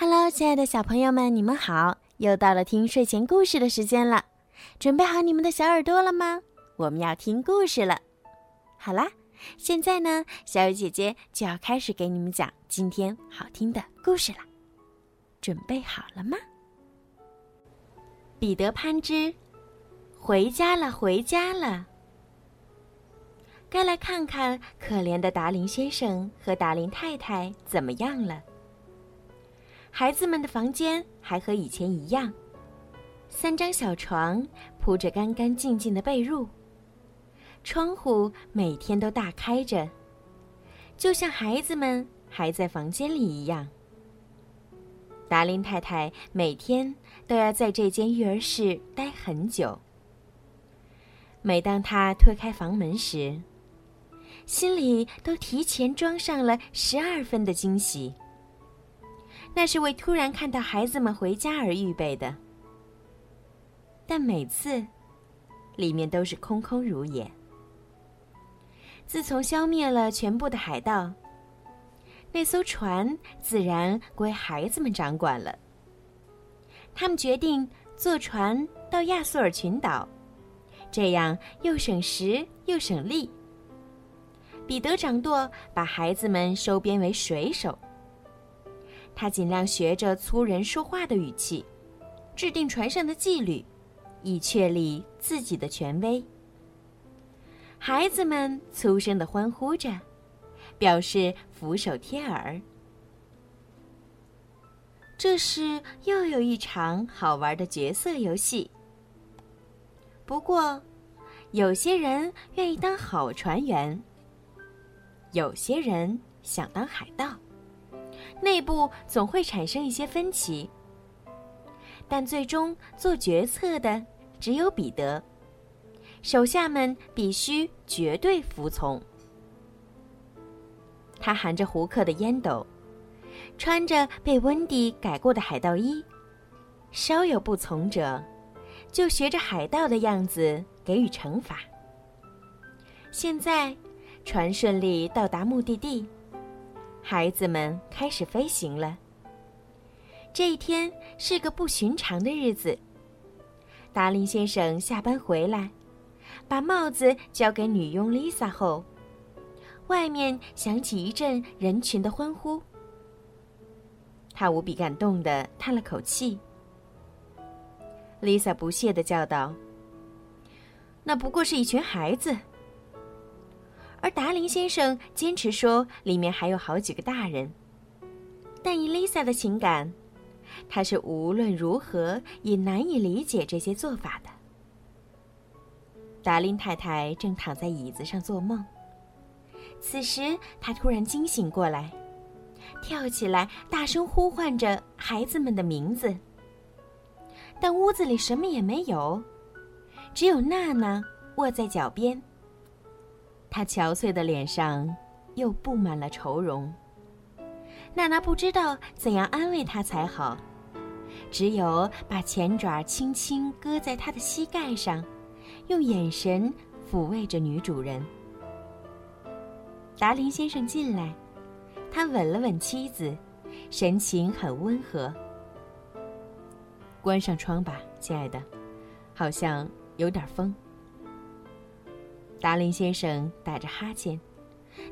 Hello，亲爱的小朋友们，你们好！又到了听睡前故事的时间了，准备好你们的小耳朵了吗？我们要听故事了。好啦，现在呢，小雨姐姐就要开始给你们讲今天好听的故事了。准备好了吗？彼得潘之，回家了，回家了。该来看看可怜的达林先生和达林太太怎么样了。孩子们的房间还和以前一样，三张小床铺着干干净净的被褥，窗户每天都大开着，就像孩子们还在房间里一样。达林太太每天都要在这间育儿室待很久。每当她推开房门时，心里都提前装上了十二分的惊喜。那是为突然看到孩子们回家而预备的，但每次，里面都是空空如也。自从消灭了全部的海盗，那艘船自然归孩子们掌管了。他们决定坐船到亚速尔群岛，这样又省时又省力。彼得掌舵，把孩子们收编为水手。他尽量学着粗人说话的语气，制定船上的纪律，以确立自己的权威。孩子们粗声的欢呼着，表示俯首贴耳。这是又有一场好玩的角色游戏。不过，有些人愿意当好船员，有些人想当海盗。内部总会产生一些分歧，但最终做决策的只有彼得，手下们必须绝对服从。他含着胡克的烟斗，穿着被温迪改过的海盗衣，稍有不从者，就学着海盗的样子给予惩罚。现在，船顺利到达目的地。孩子们开始飞行了。这一天是个不寻常的日子。达林先生下班回来，把帽子交给女佣 Lisa 后，外面响起一阵人群的欢呼。他无比感动的叹了口气。Lisa 不屑地叫道：“那不过是一群孩子。”而达林先生坚持说，里面还有好几个大人。但以丽萨的情感，他是无论如何也难以理解这些做法的。达林太太正躺在椅子上做梦，此时她突然惊醒过来，跳起来大声呼唤着孩子们的名字。但屋子里什么也没有，只有娜娜卧在脚边。他憔悴的脸上又布满了愁容。娜娜不知道怎样安慰他才好，只有把前爪轻轻搁在他的膝盖上，用眼神抚慰着女主人。达林先生进来，他吻了吻妻子，神情很温和。关上窗吧，亲爱的，好像有点风。达林先生打着哈欠，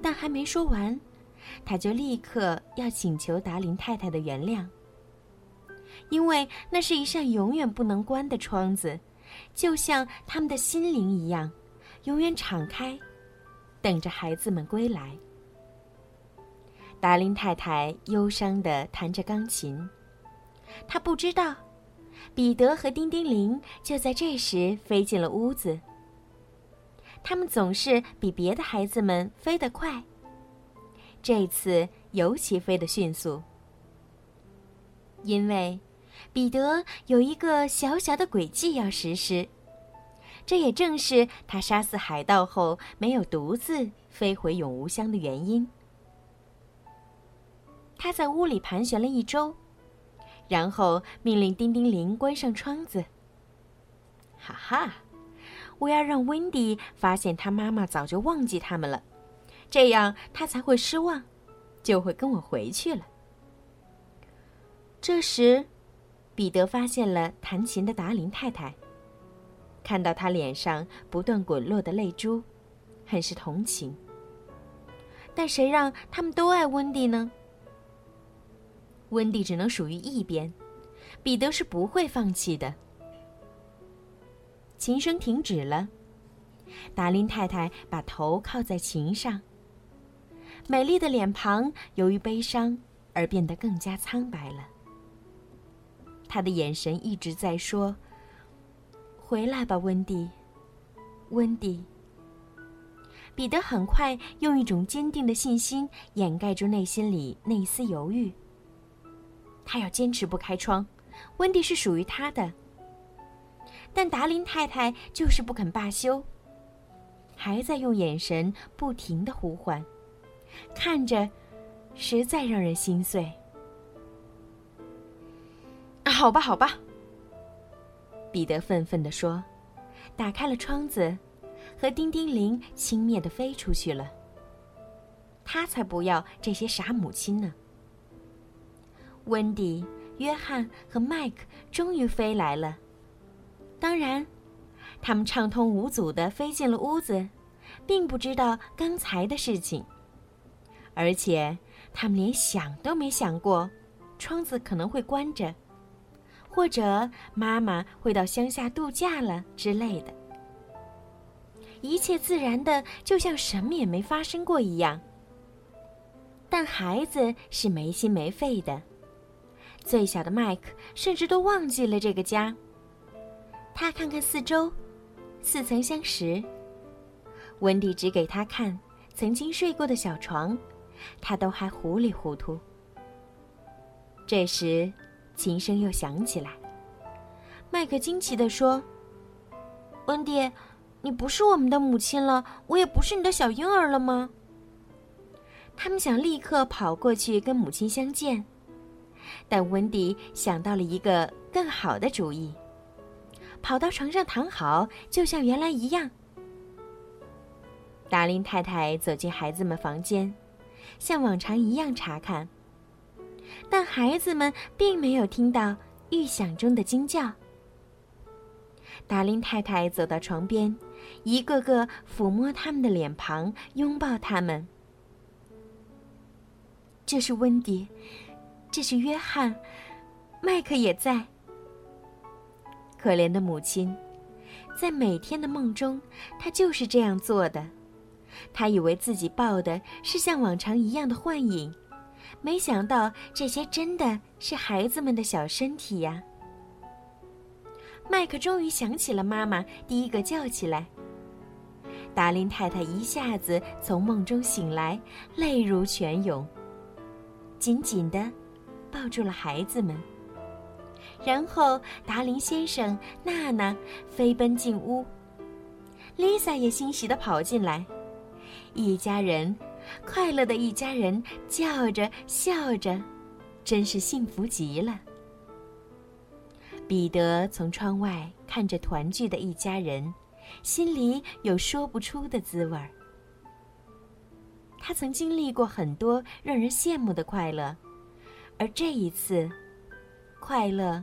但还没说完，他就立刻要请求达林太太的原谅，因为那是一扇永远不能关的窗子，就像他们的心灵一样，永远敞开，等着孩子们归来。达林太太忧伤地弹着钢琴，她不知道，彼得和丁丁铃就在这时飞进了屋子。他们总是比别的孩子们飞得快。这次尤其飞得迅速，因为彼得有一个小小的诡计要实施。这也正是他杀死海盗后没有独自飞回永无乡的原因。他在屋里盘旋了一周，然后命令叮叮铃关上窗子。哈哈。我要让温迪发现他妈妈早就忘记他们了，这样他才会失望，就会跟我回去了。这时，彼得发现了弹琴的达林太太。看到他脸上不断滚落的泪珠，很是同情。但谁让他们都爱温迪呢？温蒂只能属于一边，彼得是不会放弃的。琴声停止了，达林太太把头靠在琴上，美丽的脸庞由于悲伤而变得更加苍白了。他的眼神一直在说：“回来吧，温蒂，温蒂。”彼得很快用一种坚定的信心掩盖住内心里那一丝犹豫。他要坚持不开窗，温蒂是属于他的。但达林太太就是不肯罢休，还在用眼神不停的呼唤，看着，实在让人心碎。好吧，好吧。彼得愤愤地说，打开了窗子，和叮叮铃轻蔑地飞出去了。他才不要这些傻母亲呢。温迪、约翰和麦克终于飞来了。当然，他们畅通无阻地飞进了屋子，并不知道刚才的事情，而且他们连想都没想过，窗子可能会关着。或者妈妈会到乡下度假了之类的，一切自然的，就像什么也没发生过一样。但孩子是没心没肺的，最小的麦克甚至都忘记了这个家。他看看四周，似曾相识。温蒂指给他看曾经睡过的小床，他都还糊里糊涂。这时。琴声又响起来。麦克惊奇地说：“温迪，你不是我们的母亲了，我也不是你的小婴儿了吗？”他们想立刻跑过去跟母亲相见，但温迪想到了一个更好的主意，跑到床上躺好，就像原来一样。达林太太走进孩子们房间，像往常一样查看。但孩子们并没有听到预想中的惊叫。达林太太走到床边，一个个抚摸他们的脸庞，拥抱他们。这是温迪，这是约翰，麦克也在。可怜的母亲，在每天的梦中，她就是这样做的。她以为自己抱的是像往常一样的幻影。没想到这些真的是孩子们的小身体呀！麦克终于想起了妈妈，第一个叫起来。达林太太一下子从梦中醒来，泪如泉涌，紧紧地抱住了孩子们。然后达林先生、娜娜飞奔进屋，丽萨也欣喜地跑进来，一家人。快乐的一家人叫着笑着，真是幸福极了。彼得从窗外看着团聚的一家人，心里有说不出的滋味儿。他曾经历过很多让人羡慕的快乐，而这一次，快乐